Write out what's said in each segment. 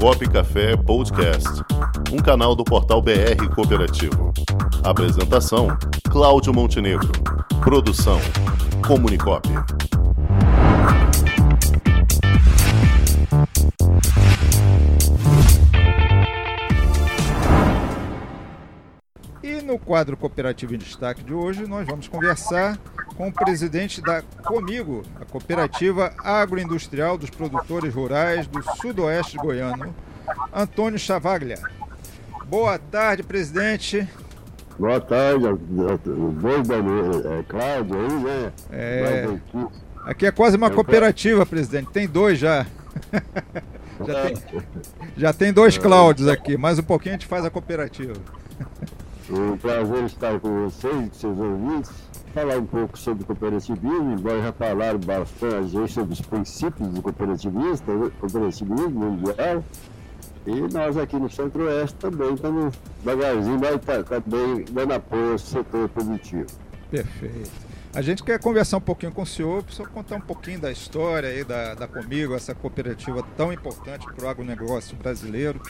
Comunicop Café Podcast, um canal do portal BR Cooperativo. Apresentação: Cláudio Montenegro. Produção: Comunicop. E no quadro Cooperativo em Destaque de hoje, nós vamos conversar com o presidente da Comigo, a Cooperativa Agroindustrial dos Produtores Rurais do Sudoeste Goiano, Antônio Chavaglia. Boa tarde, presidente. Boa tarde, dois da é, Cláudio aí, né? É, aqui é quase uma cooperativa, presidente. Tem dois já. já, tem, já tem dois Cláudios aqui, mais um pouquinho a gente faz a cooperativa. Um prazer estar com vocês, com seus ouvintes falar um pouco sobre cooperativismo, embora já falaram bastante sobre os princípios do cooperativismo, cooperativismo mundial. E nós aqui no Centro-Oeste também estamos devagarzinho, mas tá, tá bem dando apoio ao setor produtivo. Perfeito. A gente quer conversar um pouquinho com o senhor, para o senhor contar um pouquinho da história aí da, da Comigo, essa cooperativa tão importante para o agronegócio brasileiro,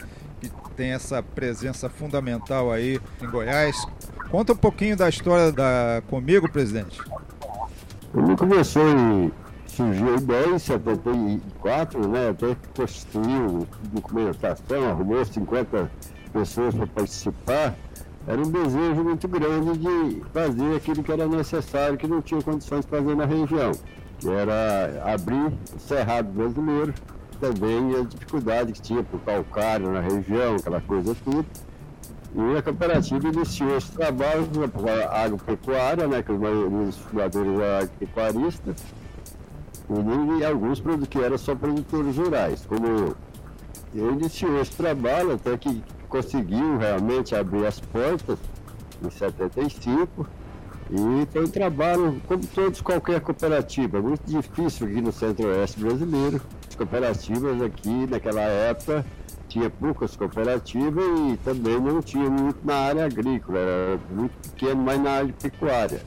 que tem essa presença fundamental aí em Goiás. Conta um pouquinho da história da Comigo, presidente. Ele começou em surgiu a ideia em 74, né, até construiu documentação, arrumou 50 pessoas para participar era um desejo muito grande de fazer aquilo que era necessário, que não tinha condições de fazer na região, que era abrir o Cerrado brasileiro, também a dificuldade que tinha por calcário na região, aquela coisa tudo. E a cooperativa iniciou esse trabalho com a agropecuária, né, que os dos fundadores eram agropecuaristas, e, alguns que eram só produtores rurais, como eu. Eu iniciou esse trabalho até que conseguiu realmente abrir as portas em 75 e foi um trabalho, como todos, qualquer cooperativa, muito difícil aqui no centro-oeste brasileiro. As cooperativas aqui naquela época tinha poucas cooperativas e também não tinha muito na área agrícola, era muito pequeno, mas na área de pecuária.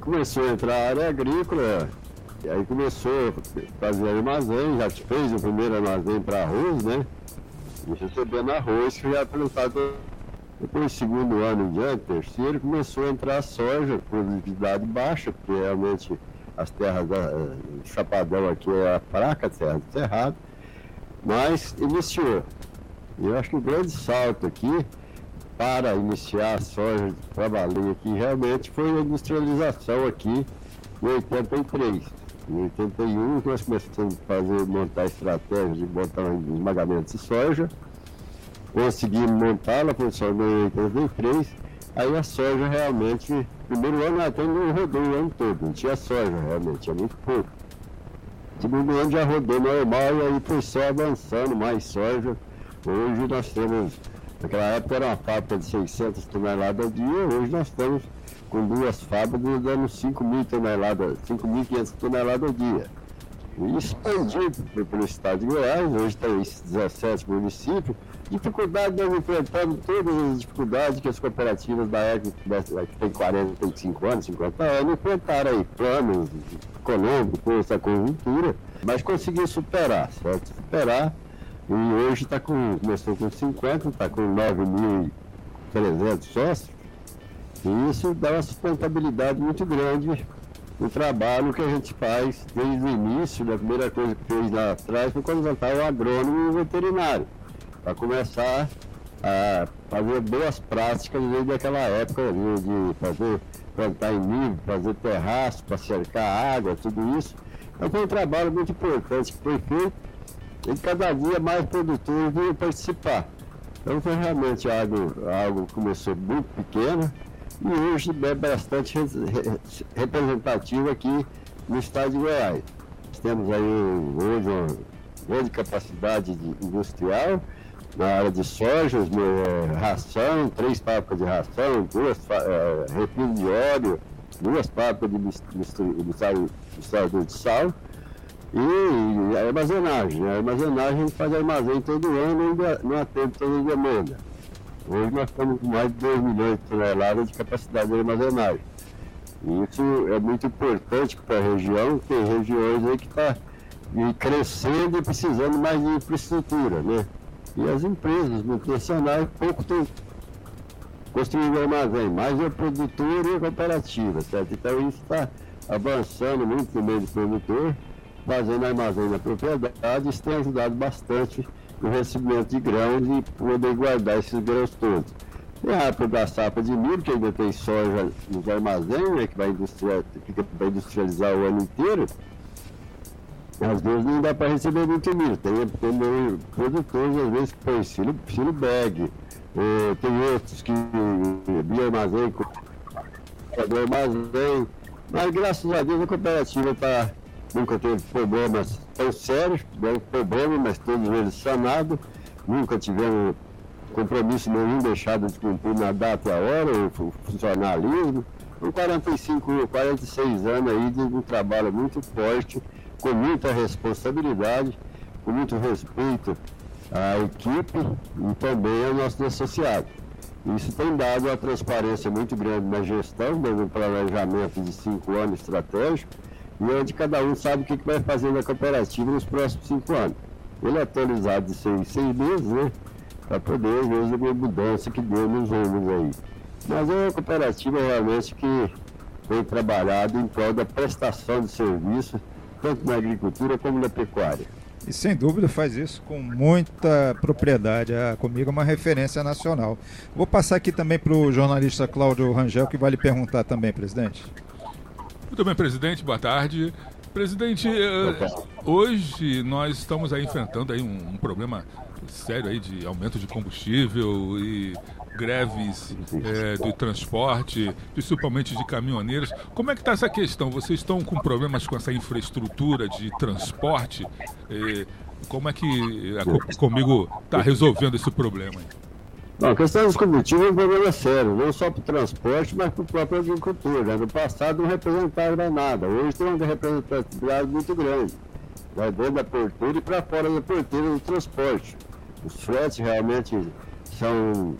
Começou a entrar a área agrícola, e aí começou a fazer armazém, já fez o primeiro armazém para arroz, né? e recebendo arroz que já é plantado depois segundo ano em diante, terceiro, começou a entrar a soja, produtividade baixa, porque realmente as terras da eh, Chapadão aqui é a fraca, terra do cerrado, mas iniciou. Eu acho que o grande salto aqui para iniciar a soja para valer aqui realmente foi a industrialização aqui em 83. Em 81 nós começamos a fazer, montar estratégias de botar esmagamento de soja. Conseguimos montá-la, funcionou em 83. Aí a soja realmente, primeiro ano até não rodou o ano todo, não tinha soja realmente, é muito pouco. Segundo ano já rodou normal e aí foi só avançando mais soja. Hoje nós temos, naquela época era uma fábrica de 600 toneladas dia, hoje nós estamos com duas fábricas dando 5 mil toneladas, 5.500 toneladas dia. E expandiu pelo estado de Goiás, hoje tem 17 municípios. Dificuldade nós enfrentamos todas as dificuldades que as cooperativas da época, que tem 45 anos, 50 anos, enfrentaram aí, planos econômicos, essa conjuntura, mas conseguiu superar, certo? Superar. E hoje está com, começou com 50, está com 9.300 sócios e isso dá uma sustentabilidade muito grande no trabalho que a gente faz desde o início. A primeira coisa que fez lá atrás foi contratar o agrônomo e o veterinário, para começar a fazer boas práticas desde aquela época de, fazer plantar em nível, fazer terraço para cercar água, tudo isso. Então foi um trabalho muito importante que foi feito e cada dia mais produtores vinham participar. Então foi realmente algo, algo começou muito pequeno, e hoje é bastante representativo aqui no estado de Goiás. Temos aí hoje uma grande capacidade industrial na área de soja, é, ração, três fábricas de ração, duas é, refino de óleo, duas fábricas de misturador de sal e a armazenagem. A armazenagem a gente faz armazém todo ano e não atende toda a demanda. Hoje nós estamos com mais de 2 milhões de toneladas de capacidade de armazenagem. Isso é muito importante para a região, tem regiões aí que estão tá crescendo e precisando mais de infraestrutura, né? E as empresas multinacionais pouco estão construindo armazém, mais é produtor e a cooperativa, certo? Então isso está avançando muito no meio do produtor, fazendo armazém na propriedade, isso tem ajudado bastante no recebimento de grãos e poder guardar esses grãos todos. Tem a época da safra de milho, que ainda tem soja nos armazéns, né, que vai, industrializar, industrializar o ano inteiro. Às vezes não dá para receber muito milho. Tem, tem produtores, às vezes, que põem silo, silo bag. Eh, tem outros que bioarmazém, do armazém. Mas graças a Deus a cooperativa tá, nunca teve problemas tão sérios, tivemos problemas, mas todos eles sanados. Nunca tivemos compromisso nenhum deixado de cumprir na data e a hora, o funcionalismo. Com 45, 46 anos aí de um trabalho muito forte, com muita responsabilidade, com muito respeito à equipe e também aos nossos associados. Isso tem dado uma transparência muito grande na gestão, no planejamento de cinco anos estratégico, e onde cada um sabe o que vai fazer na cooperativa nos próximos cinco anos. Ele é atualizado de seis, seis meses, né? Para poder ver a mudança que deu nos rumos aí. Mas é uma cooperativa realmente que tem trabalhado em prol da prestação de serviço, tanto na agricultura como na pecuária. E sem dúvida faz isso com muita propriedade. A Comigo é uma referência nacional. Vou passar aqui também para o jornalista Cláudio Rangel, que vai lhe perguntar também, presidente. Muito bem, presidente, boa tarde. Presidente, eh, hoje nós estamos aí enfrentando aí um, problema sério aí de aumento de combustível e greves é, do transporte, principalmente de caminhoneiros. Como é que está essa questão? Vocês estão com problemas com essa infraestrutura de transporte? É, como é que a Comigo está resolvendo esse problema? Bom, a questão dos combustíveis é um problema sério, não só para o transporte, mas para o próprio agricultor. Né? No passado não representava nada, hoje tem uma representatividade muito grande. Vai dentro da porteira e para fora da porteira do transporte. Os fretes realmente são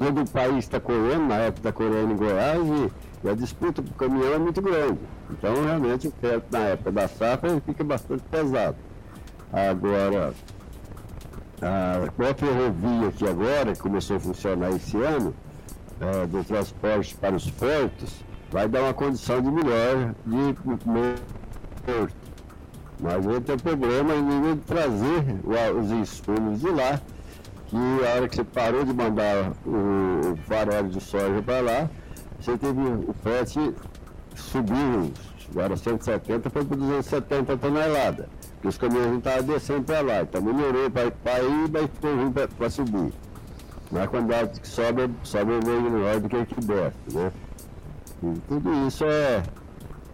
todo o país está correndo, na época está correndo em Goiás, e, e a disputa para o caminhão é muito grande. Então, realmente, o frete na época da safra fica bastante pesado. Agora, a, ferrovia aqui agora, que começou a funcionar esse ano, é, do transporte para os portos, vai dar uma condição de melhor de porto. Mas vai ter problema em trazer os insumos de lá que a hora que você parou de mandar o, o farol de soja para lá, você teve o frete subiu, agora 170 foi para 270 toneladas, porque os caminhões não estavam descendo para lá, então melhorou para ir, mas ficou ruim para subir. Mas a quantidade que sobe, sobe meio menor do que que desce, né? E tudo isso é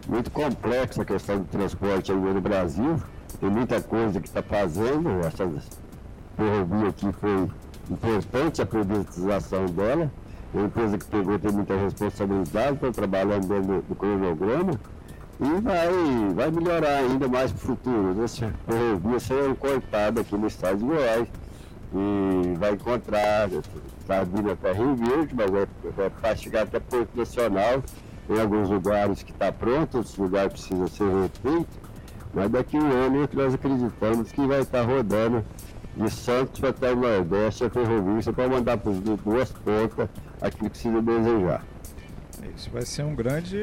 muito complexo a questão do transporte aí no Brasil, tem muita coisa que está fazendo, essas ferrovia aqui foi importante a privatização dela. É uma empresa que pegou tem muita responsabilidade, está trabalhando dentro do, cronograma e vai, vai melhorar ainda mais para o futuro. Essa ferrovia sendo cortada aqui no estado de Goiás e vai encontrar, está vindo até Rio Verde, mas vai, vai chegar até Porto Nacional, em alguns lugares que está pronto, outros lugares precisa ser refeito, mas daqui a um ano nós acreditamos que vai estar tá rodando de Santos até o Nordeste, a ferrovia, para mandar para as duas pontas aquilo que se desejar. Isso vai ser um grande,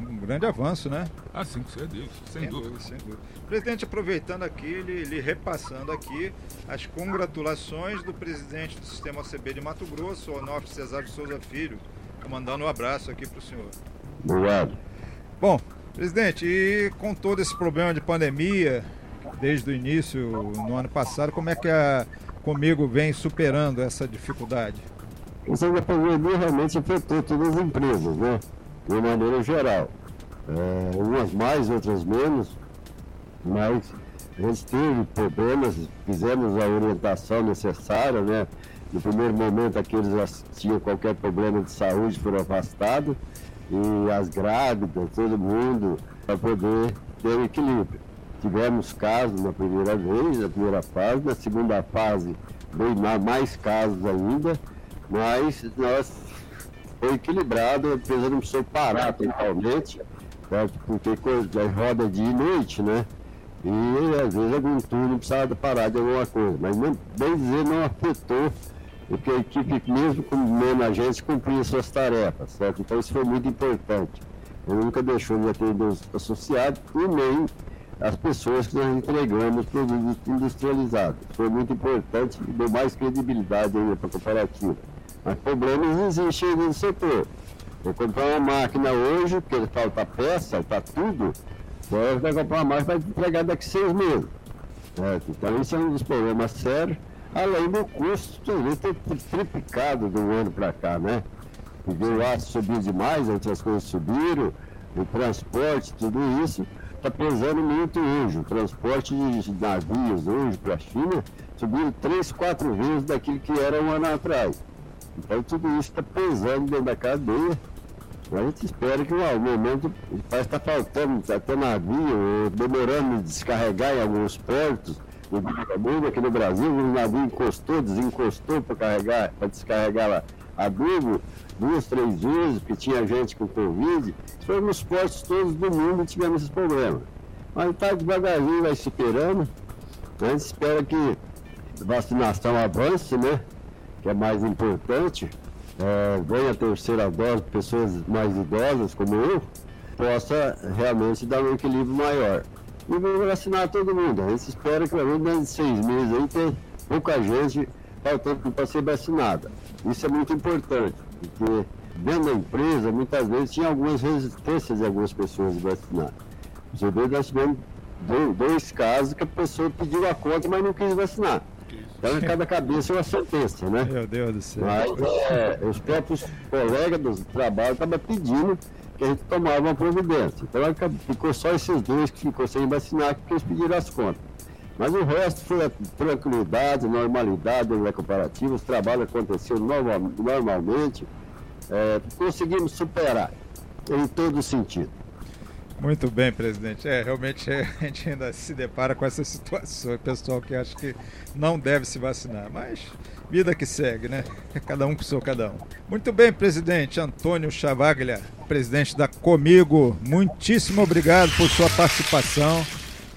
um grande avanço, né? Ah, sim, sem dúvida. Sem, sem dúvida. Sem dúvida. Presidente, aproveitando aqui, lhe, lhe, repassando aqui as congratulações do presidente do Sistema OCB de Mato Grosso, Onofre Cesário Souza Filho, mandando um abraço aqui para o senhor. Obrigado. Bom, presidente, e com todo esse problema de pandemia, desde o início, no ano passado, como é que a Comigo vem superando essa dificuldade? O da pandemia realmente afetou todas as empresas, né? De uma maneira geral. É, umas mais, outras menos, mas a gente teve problemas, fizemos a orientação necessária, né? No primeiro momento, aqueles que tinham qualquer problema de saúde foram afastados e as grávidas, todo mundo, para poder ter o equilíbrio. Tivemos casos na primeira vez, na primeira fase, na segunda fase veio mais casos ainda, mas nós foi equilibrado, a empresa não precisou parar totalmente, certo? porque coisa, roda dia e noite, né? E às vezes algum turno precisava parar de alguma coisa, mas não, bem dizer, não afetou, porque a equipe, mesmo com menos agentes, cumpria suas tarefas, certo? Então isso foi muito importante. Ele nunca deixou de atender os associados e nem as pessoas que nós entregamos produtos industrializados. Foi muito importante e deu mais credibilidade para a cooperativa. Mas problemas existem no setor. Vou comprar uma máquina hoje, porque falta peça, está tudo, você vai comprar uma máquina vai entregar daqui a seis meses. Certo? Então isso é um dos problemas sérios, além do custo também ter triplicado do ano para cá, né? Porque o aço subiu demais, outras coisas subiram, o transporte, tudo isso está pesando muito hoje. O transporte de navios hoje para a China subiu três, quatro vezes daquilo que era um ano atrás. Então tudo isso está pesando dentro da cadeia. A gente espera que no momento parece que está faltando até navio, demorando de descarregar em alguns portos. Aqui no Brasil, o navio encostou, desencostou para carregar, para descarregar adubo duas, três vezes, porque tinha gente com Covid. Foi nos portos todos do mundo que tivemos esses problemas. Mas está devagarzinho, vai superando. A gente espera que a vacinação avance, né? Que é mais importante. É, ganha a terceira dose, pessoas mais idosas como eu, possa realmente dar um equilíbrio maior. E vamos vacinar todo mundo. A gente espera que pelo menos de seis meses aí tem pouca gente faltando para ser vacinada. Isso é muito importante, porque dentro da empresa, muitas vezes, tinha algumas resistências de algumas pessoas de vacinar. Você vê, nós tivemos dois casos que a pessoa pediu a conta, mas não quis vacinar. Então, em cada cabeça é uma sentença, né? Meu Deus do céu. Mas é, os próprios colegas do trabalho estavam pedindo que a gente tomava uma providência. Então, ficou só esses dois que ficou sem vacinar, porque eles pediram as contas. Mas o resto foi tranquilidade, normalidade da cooperativa, os trabalhos aconteceram normal, normalmente, é, conseguimos superar em todo sentido. Muito bem, presidente. É, realmente é, a gente ainda se depara com essa situação, pessoal que acha que não deve se vacinar, mas vida que segue, né? Cada um com o seu cada um. Muito bem, presidente Antônio Chavaglia, presidente da Comigo, muitíssimo obrigado por sua participação.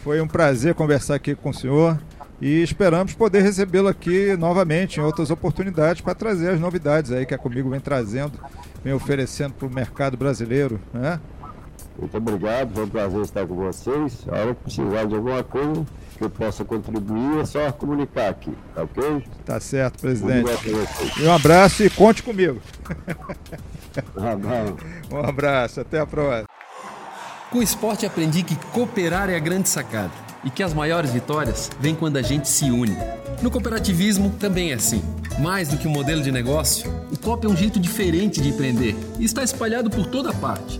Foi um prazer conversar aqui com o senhor e esperamos poder recebê-lo aqui novamente em outras oportunidades para trazer as novidades aí que a Comigo vem trazendo, vem oferecendo para o mercado brasileiro, né? Muito obrigado, foi um prazer estar com vocês. A hora que precisar de alguma coisa que eu possa contribuir, é só comunicar aqui, tá ok? Tá certo, presidente. Um abraço e conte comigo. Ah, um abraço, até a próxima. Com o esporte aprendi que cooperar é a grande sacada e que as maiores vitórias vêm quando a gente se une. No cooperativismo também é assim. Mais do que um modelo de negócio, o COP é um jeito diferente de empreender e está espalhado por toda parte